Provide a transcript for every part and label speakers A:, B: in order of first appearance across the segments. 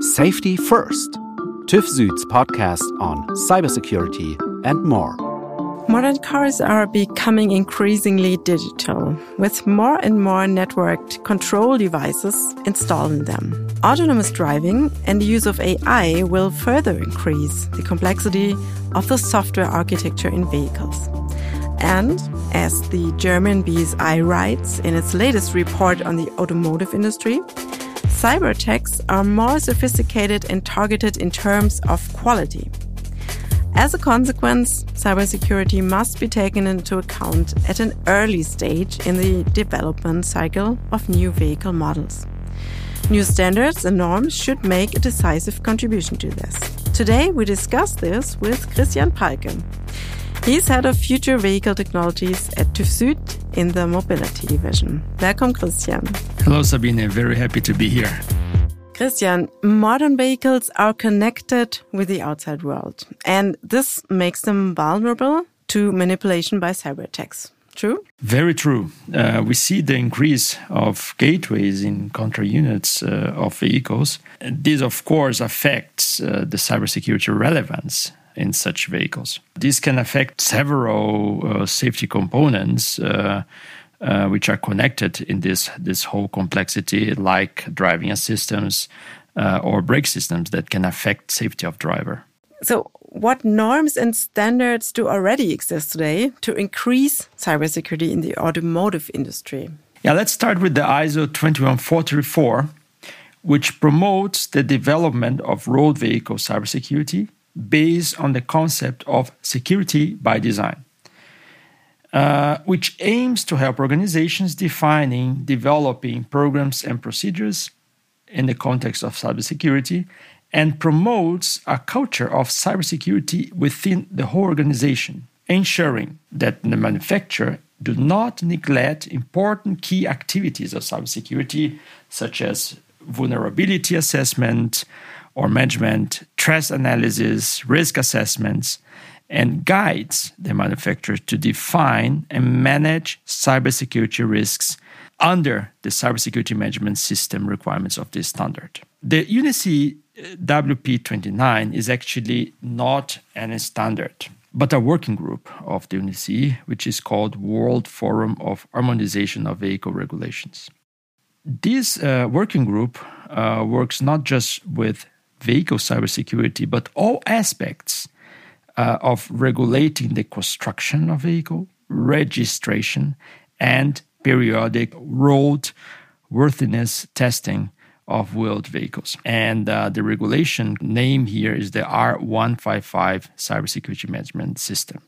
A: Safety First, TÜV Süd's podcast on cybersecurity and more.
B: Modern cars are becoming increasingly digital, with more and more networked control devices installed in them. Autonomous driving and the use of AI will further increase the complexity of the software architecture in vehicles. And as the German BSI writes in its latest report on the automotive industry, cyber attacks are more sophisticated and targeted in terms of quality. As a consequence, cybersecurity must be taken into account at an early stage in the development cycle of new vehicle models. New standards and norms should make a decisive contribution to this. Today, we discuss this with Christian Palke. He's head of future vehicle technologies at TÜV Süd in the mobility division. Welcome, Christian.
C: Hello, Sabine. Very happy to be here.
B: Christian, modern vehicles are connected with the outside world, and this makes them vulnerable to manipulation by cyber attacks. True?
C: Very true. Uh, we see the increase of gateways in control units uh, of vehicles. This, of course, affects uh, the cybersecurity relevance in such vehicles. This can affect several uh, safety components. Uh, which are connected in this this whole complexity, like driving systems uh, or brake systems that can affect safety of driver.
B: So, what norms and standards do already exist today to increase cybersecurity in the automotive industry?
C: Yeah, let's start with the ISO 21434, which promotes the development of road vehicle cybersecurity based on the concept of security by design. Uh, which aims to help organizations defining, developing programs and procedures in the context of cybersecurity and promotes a culture of cybersecurity within the whole organization, ensuring that the manufacturer do not neglect important key activities of cybersecurity, such as vulnerability assessment or management, threat analysis, risk assessments, and guides the manufacturer to define and manage cybersecurity risks under the cybersecurity management system requirements of this standard. The UNECE uh, WP29 is actually not an standard, but a working group of the UNECE, which is called World Forum of Harmonization of Vehicle Regulations. This uh, working group uh, works not just with vehicle cybersecurity, but all aspects uh, of regulating the construction of vehicle, registration, and periodic road worthiness testing of wheeled vehicles. And uh, the regulation name here is the R155 Cybersecurity Management System.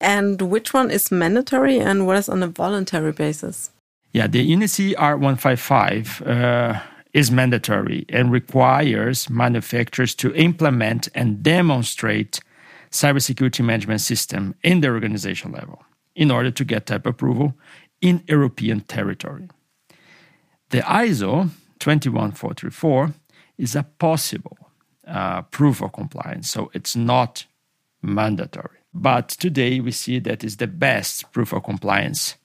B: And which one is mandatory and what is on a voluntary basis?
C: Yeah, the UNECE R155 uh, is mandatory and requires manufacturers to implement and demonstrate cybersecurity management system in the organization level in order to get type approval in European territory. The ISO 21434 is a possible uh, proof of compliance, so it's not mandatory. But today we see that is the best proof of compliance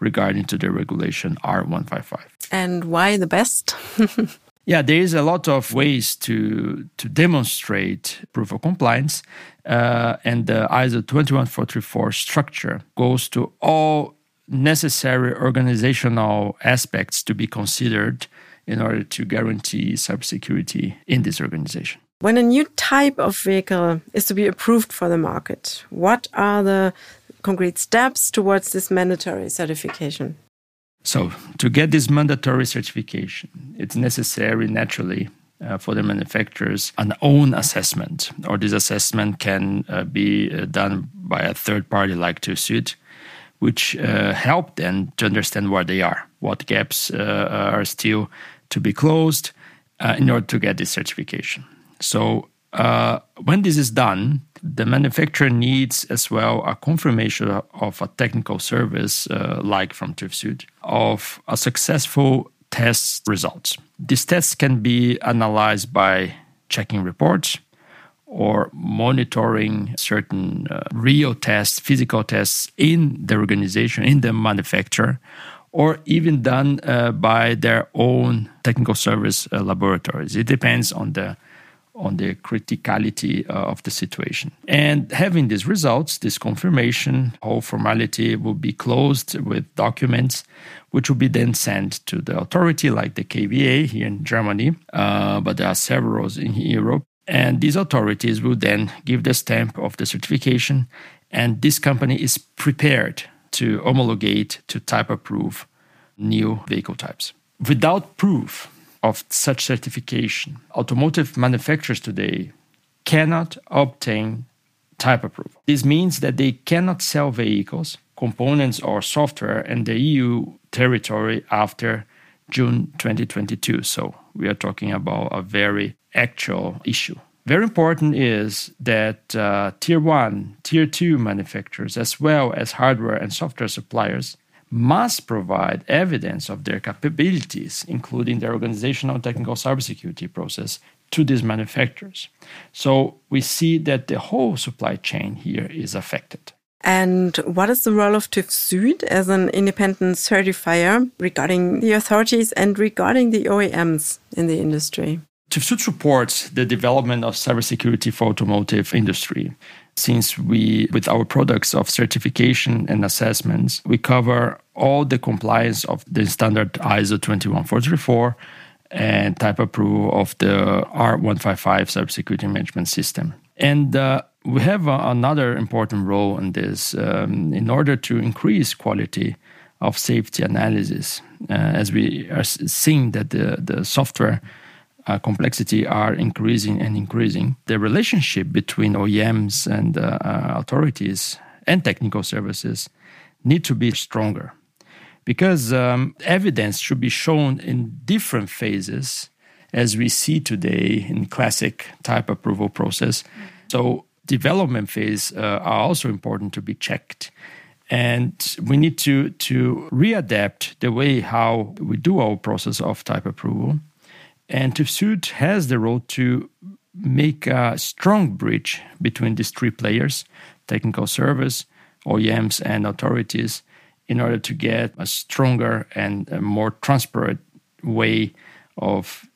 C: regarding to the regulation R155.
B: And why the best?
C: Yeah, there is a lot of ways to to demonstrate proof of compliance, uh, and the ISO 21434 structure goes to all necessary organizational aspects to be considered in order to guarantee cybersecurity in this organization.
B: When a new type of vehicle is to be approved for the market, what are the concrete steps towards this mandatory certification?
C: So, to get this mandatory certification, it's necessary naturally uh, for the manufacturers an own assessment, or this assessment can uh, be uh, done by a third party like TÜV Süd, which uh, help them to understand where they are, what gaps uh, are still to be closed uh, in order to get this certification. So, when this is done, the manufacturer needs as well a confirmation of a technical service, uh, like from Süd, of a successful test results. These tests can be analyzed by checking reports or monitoring certain uh, real tests, physical tests in the organization, in the manufacturer, or even done uh, by their own technical service uh, laboratories. It depends on the on the criticality uh, of the situation. And having these results, this confirmation, whole formality will be closed with documents, which will be then sent to the authority like the KBA here in Germany, uh, but there are several in Europe. And these authorities will then give the stamp of the certification, and this company is prepared to homologate, to type approve new vehicle types. Without proof of such certification, automotive manufacturers today cannot obtain type approval. This means that they cannot sell vehicles, components, or software in the EU territory after June 2022. So we are talking about a very actual issue. Very important is that uh, tier one, tier two manufacturers, as well as hardware and software suppliers, must provide evidence of their capabilities, including their organizational and technical cybersecurity process, to these manufacturers. So we see that the whole supply chain here is affected.
B: And what is the role of TÜV Süd as an independent certifier regarding the authorities and regarding the OEMs in the industry?
C: TÜV Süd supports the development of cybersecurity for automotive industry since we, with our products of certification and assessments, we cover all the compliance of the standard ISO 21434 and type approval of the R155 cybersecurity management system. And uh, we have another important role in this um, in order to increase quality of safety analysis, uh, as we are seeing that the, the software uh, complexity are increasing and increasing. The relationship between OEMs and uh, uh, authorities and technical services need to be stronger because um, evidence should be shown in different phases as we see today in classic type approval process. So development phase uh, are also important to be checked and we need to to readapt the way how we do our process of type approval and TÜV Süd has the role to make a strong bridge between these three players technical service, OEMs, and authorities in order to get a stronger and a more transparent way of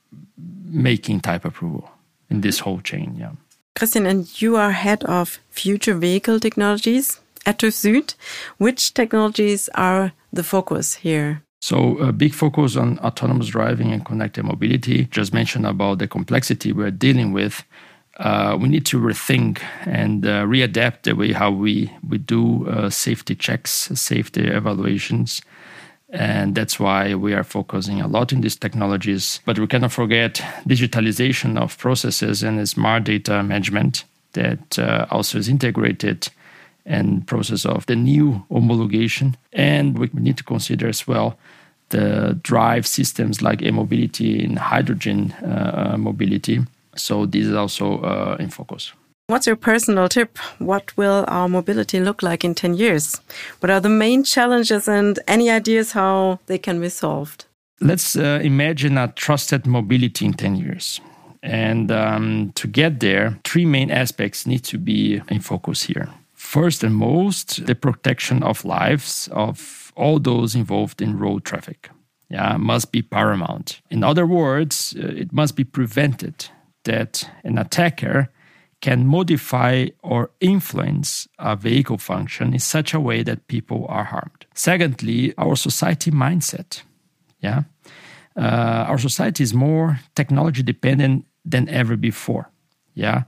C: making type approval in this whole chain. Yeah.
B: Christian, and you are head of future vehicle technologies at TÜV. Which technologies are the focus here?
C: So a big focus on autonomous driving and connected mobility. Just mentioned about the complexity we're dealing with. Uh, we need to rethink and uh, readapt the way how we we do uh, safety checks, safety evaluations, and that's why we are focusing a lot in these technologies. But we cannot forget digitalization of processes and smart data management that uh, also is integrated and process of the new homologation. And we need to consider as well the drive systems like e-mobility and hydrogen uh, mobility. So this is also uh, in focus.
B: What's your personal tip? What will our mobility look like in 10 years? What are the main challenges and any ideas how they can be solved?
C: Let's uh, imagine a trusted mobility in 10 years. And um, to get there, three main aspects need to be in focus here. First and most, the protection of lives of all those involved in road traffic. Yeah, must be paramount. In other words, uh, it must be prevented that an attacker can modify or influence a vehicle function in such a way that people are harmed. Secondly, our society mindset. Yeah, uh, our society is more technology dependent than ever before. Yeah,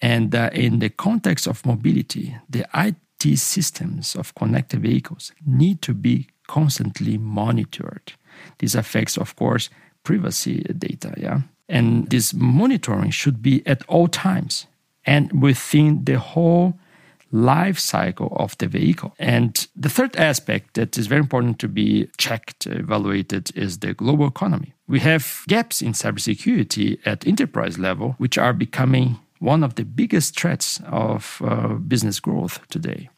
C: and uh, in the context of mobility, the IT systems of connected vehicles need to be constantly monitored. This affects, of course, privacy data. Yeah. And this monitoring should be at all times and within the whole life cycle of the vehicle. And the third aspect that is very important to be checked, evaluated, is the global economy. We have gaps in cybersecurity at enterprise level, which are becoming one of the biggest threats of uh, business growth today.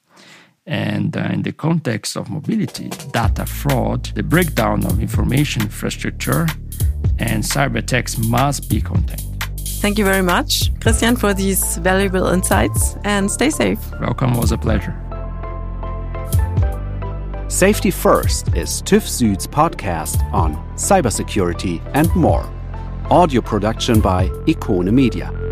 C: And uh, in the context of mobility, data fraud, the breakdown of information infrastructure, and cyber attacks must be contained.
B: Thank you very much, Christian, for these valuable insights and stay safe.
C: Welcome, was a pleasure.
A: Safety First is TÜV Süd's podcast on cybersecurity and more. Audio production by Ikone Media.